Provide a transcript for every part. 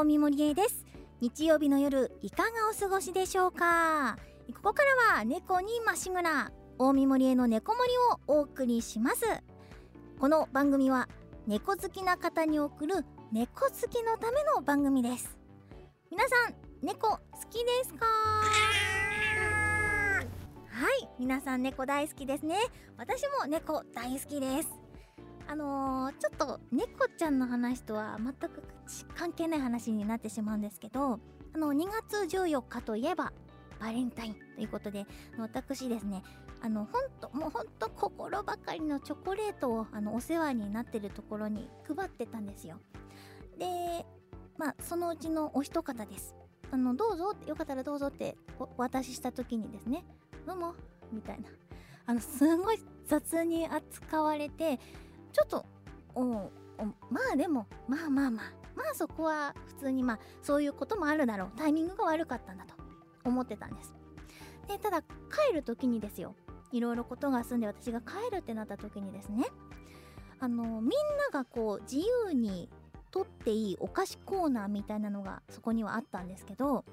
大見森江です。日曜日の夜いかがお過ごしでしょうか？ここからは猫にましぐら大見森江の猫森をお送りします。この番組は猫好きな方に送る猫好きのための番組です。皆さん猫好きですか？はい皆さん猫大好きですね。私も猫大好きです。あのー、ちょっと猫ちゃんの話とは全く関係ない話になってしまうんですけどあの2月14日といえばバレンタインということで私ですねあのほんともうほんと心ばかりのチョコレートをあのお世話になってるところに配ってたんですよ。でまあそのうちのお一方です。あのどうぞよかったらどうぞってお渡しした時にですねどうもみたいな。あのすごい雑に扱われてちょっとおおまあでもまあまあまあまあそこは普通にまあそういうこともあるだろうタイミングが悪かったんだと思ってたんです。でただ帰る時にですよいろいろことが済んで私が帰るってなった時にですねあのみんながこう自由に取っていいお菓子コーナーみたいなのがそこにはあったんですけど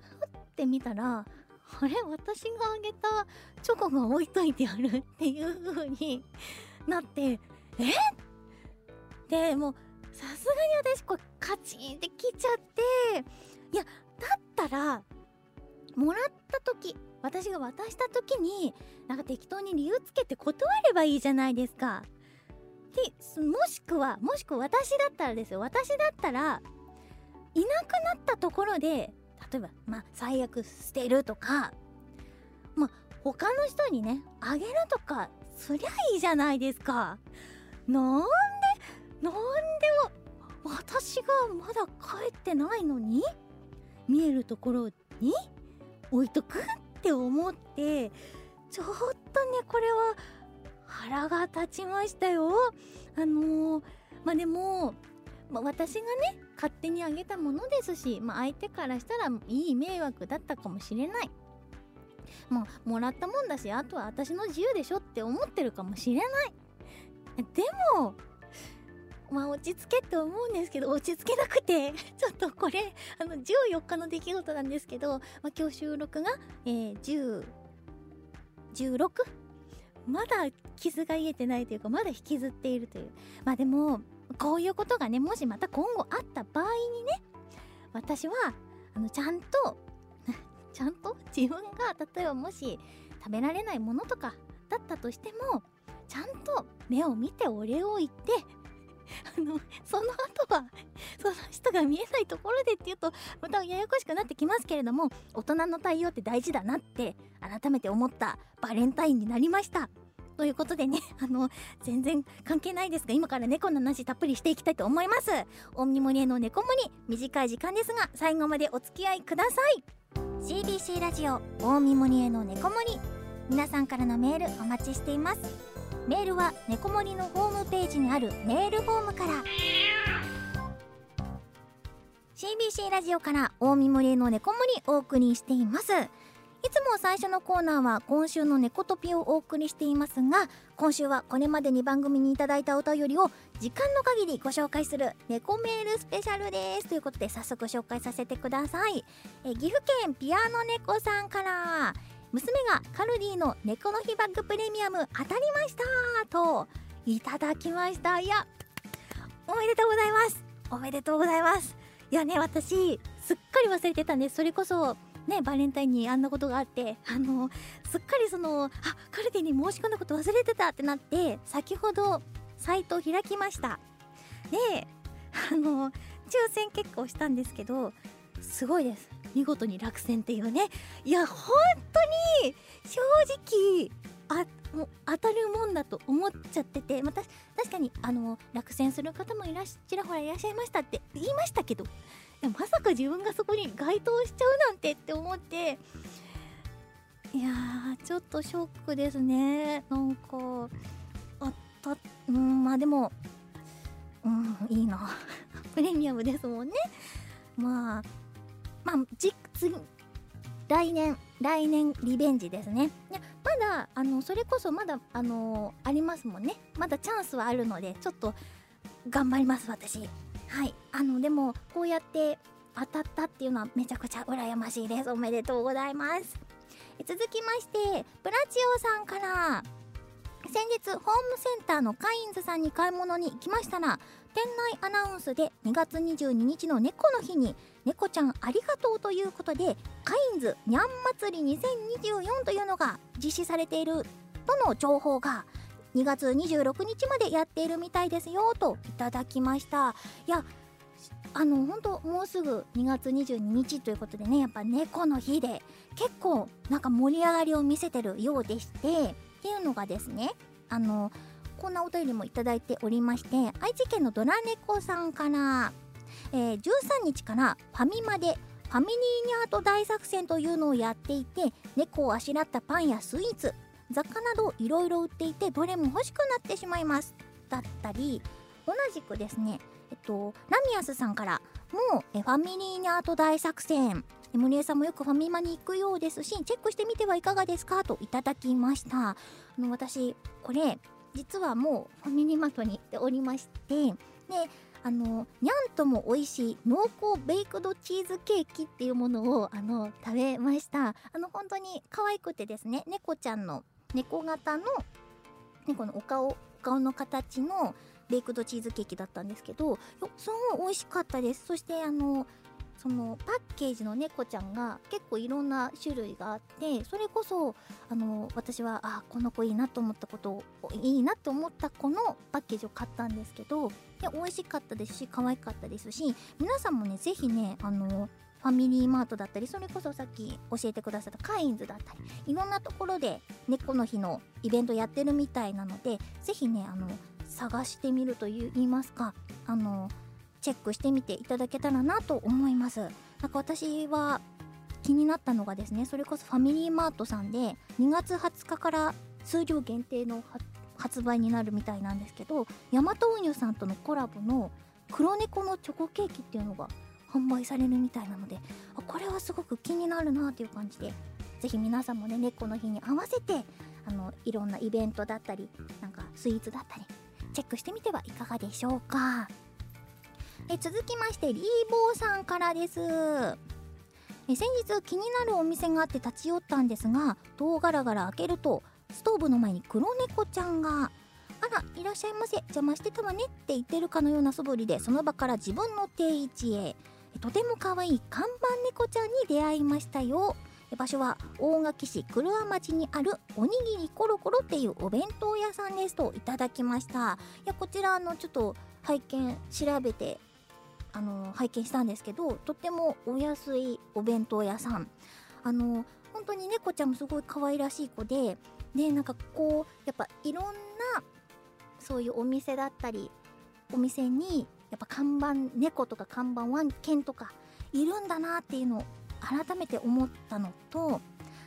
ふって見たらあれ私があげたチョコが置いといてあるっていう風になってえ？でもうさすがに私これカチンってきちゃっていやだったらもらった時私が渡した時になんか適当に理由つけて断ればいいじゃないですか。でもしくはもしくは私だったらですよ私だったらいなくなったところで例えばまあ最悪捨てるとかまあ他の人にねあげるとかそりゃいいじゃないですか。なんでなんで私がまだ帰ってないのに？見えるところに置いとくって思ってちょっとねこれは腹が立ちましたよ。あのー、まあでも、まあ、私がね勝手にあげたものですし、まあ、相手からしたらいい迷惑だったかもしれない。まあもらったもんだしあとは私の自由でしょって思ってるかもしれない。でもまあ落ち着けって思うんですけど落ち着けなくて ちょっとこれあの14日の出来事なんですけど、まあ、今日収録が、えー、10 16まだ傷が癒えてないというかまだ引きずっているというまあでもこういうことがねもしまた今後あった場合にね私はあのちゃんとちゃんと自分が例えばもし食べられないものとかだったとしてもちゃんと目を見てお礼を言って あのその後は その人が見えないところでっていうとまたややこしくなってきますけれども大人の対応って大事だなって改めて思ったバレンタインになりましたということでね、あの、全然関係ないですが、今から猫の話たっぷりしていきたいと思います。オムニモリへの猫森、短い時間ですが、最後までお付き合いください。CBC ラジオ、大見森への猫森。皆さんからのメールお待ちしています。メールは猫森のホームページにあるメールフォームから。CBC ラジオから大見森への猫森お送りしています。いつも最初のコーナーは今週の猫トピをお送りしていますが今週はこれまでに番組にいただいたお便りを時間の限りご紹介する猫メールスペシャルです。ということで早速紹介させてください。え岐阜県ピアノ猫さんから娘がカルディの猫の日バッグプレミアム当たりましたといただきました。いやおめでとうございます。おめでとうございます。いやね私すっかり忘れてたんでそれこそね、バレンタインにあんなことがあって、あの、すっかりその、あ、カルディに申し込んだこと忘れてたってなって、先ほどサイトを開きました。で、あの、抽選結構したんですけど、すごいです。見事に落選っていうね。いや、本当に、正直、あ、もう当たるもんだと思っちゃってて、また、確かに、あの、落選する方もいらしちらほらいらっしゃいましたって言いましたけど、まさか自分がそこに該当しちゃうなんてって思って。いやーちょっとショックですね。なんかあったうんまあでもうんいいな。プレミアムですもんね。まあまあ次来年来年リベンジですね。いやまだあのそれこそまだあのありますもんね。まだチャンスはあるのでちょっと頑張ります私。はい。あのでもこうやって当たったっていうのはめちゃくちゃ羨ましいです。おめでとうございます。続きましてプラチオさんから先日ホームセンターのカインズさんに買い物に行きましたら店内アナウンスで2月22日の猫の日に猫ちゃんありがとうということでカインズにゃん祭り2024というのが実施されているとの情報が2月26日までやっているみたいですよといただきました。いやあの本当もうすぐ2月22日ということでねやっぱ猫の日で結構なんか盛り上がりを見せてるようでしてっていうのがですねあのこんなお便りもいただいておりまして愛知県のドラ猫さんから、えー、13日からファミマでファミリーニャート大作戦というのをやっていて猫をあしらったパンやスイーツ雑貨などいろいろ売っていてどれも欲しくなってしまいます。だったり同じくですねえっとラミアスさんからもえファミリーニャート大作戦。森江さんもよくファミマに行くようですしチェックしてみてはいかがですかといただきました。あの私これ実はもうファミリーマートに行っておりましてであのにゃんとも美味しい濃厚ベイクドチーズケーキっていうものをあの食べました。あの本当に可愛くてですね猫ちゃんの猫型の猫のお顔お顔の形のベイクドチーズケーキだったんですけどすごい美味しかったです。そしてあのそのパッケージの猫ちゃんが結構いろんな種類があってそれこそあの私はあこの子いいなと思ったことをいいなと思った子のパッケージを買ったんですけどで美味しかったですし可愛かったですし皆さんもね是非ねあのファミリーマートだったりそれこそさっき教えてくださったカインズだったりいろんなところで猫の日のイベントやってるみたいなので是非ねあの探してみると言いますかあのチェックしてみていただけたらなと思います。なんか私は気になったのがですねそれこそファミリーマートさんで2月20日から数量限定の発売になるみたいなんですけどヤマト運輸さんとのコラボの黒猫のチョコケーキっていうのが販売されるみたいなのでこれはすごく気になるなっていう感じでぜひ皆さんもね猫の日に合わせてあのいろんなイベントだったりなんかスイーツだったりチェックしてみてはいかがでしょうか。え続きましてリーボーさんからです。え先日気になるお店があって立ち寄ったんですが戸ガラガラ開けるとストーブの前に黒猫ちゃんがあらいらっしゃいませ邪魔してたわねって言ってるかのような素振りでその場から自分の定位置へ。とても可愛い看板猫ちゃんに出会いましたよ。場所は大垣市黒和町にあるおにぎりコロコロっていうお弁当屋さんですといただきました。いやこちらあのちょっと拝見調べてあの拝見したんですけどとってもお安いお弁当屋さん。あの本当に猫ちゃんもすごい可愛らしい子ででなんかこうやっぱいろんなそういうお店だったりお店にやっぱ看板猫とか看板ワン犬とかいるんだなっていうのを改めて思ったのと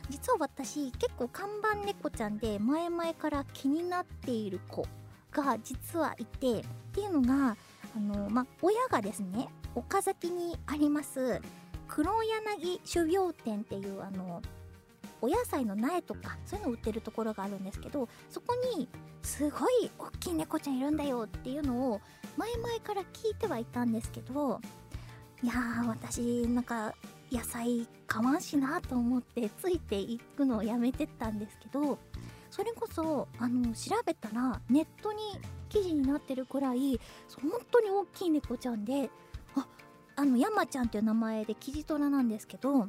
実は私結構看板猫ちゃんで前々から気になっている子が実はいてっていうのがあの、ま、親がですね岡崎にあります黒柳種苗店っていうあのお野菜の苗とかそういうの売ってるところがあるんですけどそこにすごい大きい猫ちゃんいるんだよっていうのを前々から聞いてはいたんですけどいやー私なんか野菜買わんしなと思ってついていくのをやめてたんですけどそれこそあの調べたらネットに記事になってるくらい本当に大きい猫ちゃんでああの山ちゃんっていう名前でキジトラなんですけど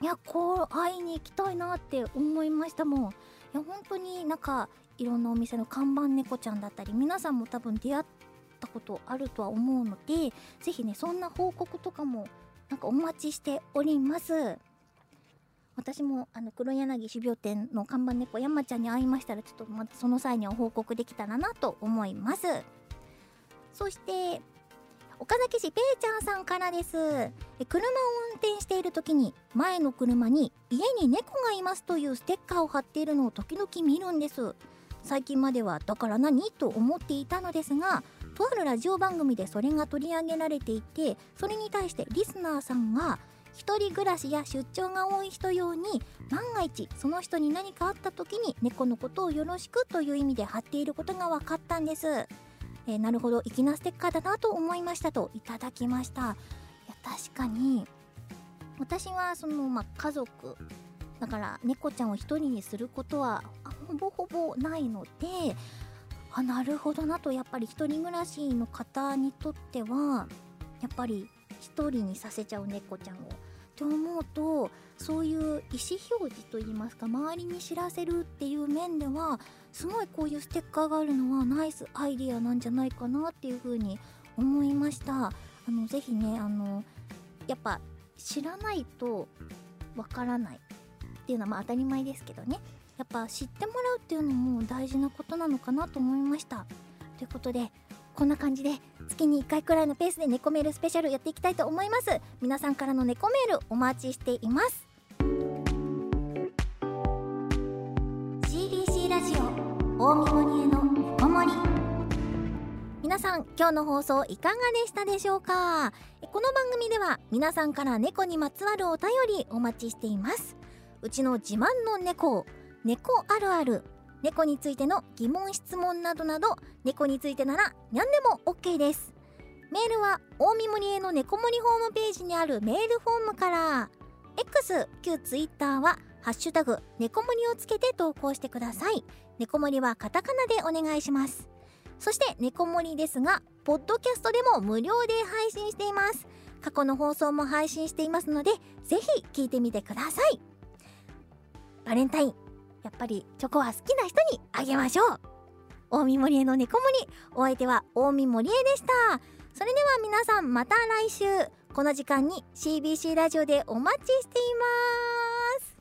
いやこう会いに行きたいなって思いましたもんいや本当になんかいろんなお店の看板猫ちゃんだったり皆さんも多分出会ったことあるとは思うので是非ねそんな報告とかもなんかお待ちしております。私もあの黒柳種苗店の看板猫山ちゃんに会いましたらちょっとまたその際には報告できたらなと思います。そして岡崎市ペイちゃんさんからです。車を運転している時に前の車に家に猫がいますというステッカーを貼っているのを時々見るんです。最近まではだから何？と思っていたのですがとあるラジオ番組でそれが取り上げられていてそれに対してリスナーさんが一人暮らしや出張が多い人用に万が一その人に何かあった時に猫のことをよろしくという意味で貼っていることが分かったんです。えー、なるほど。粋なステッカーだなと思いましたといただきました。いや確かに私はその、まあ、家族だから猫ちゃんを一人にすることはほぼほぼないのであなるほど。なとやっぱり一人暮らしの方にとってはやっぱり一人にさせちゃう猫ちゃんを。って思うとそういう意思表示といいますか周りに知らせるっていう面ではすごいこういうステッカーがあるのはナイスアイディアなんじゃないかなっていうふうに思いました。あのぜひねあのやっぱ知らないとわからないっていうのはまあ当たり前ですけどね。やっぱ知ってもらうっていうのも大事なことなのかなと思いました。ということでこんな感じで月に1回くらいのペースで猫メールスペシャルやっていきたいと思います。皆さんからの猫メールお待ちしています。CBC ラジオ大見森への猫森皆さん今日の放送いかがでしたでしょうか？この番組では皆さんから猫にまつわるお便りお待ちしています。うちの自慢の猫猫あるある。猫についての疑問質問などなど猫についてなら何でも OK です。メールは大見森への猫森ホームページにあるメールフォームから。X 旧 Twitter はハッシュタグ猫森をつけて投稿してください。猫森はカタカナでお願いします。そして猫森ですがポッドキャストでも無料で配信しています。過去の放送も配信していますのでぜひ聞いてみてください。バレンタインやっぱりチョコは好きな人にあげましょう。大見森への猫森お相手は大見森江でした。それでは皆さんまた来週。この時間に CBC ラジオでお待ちしています。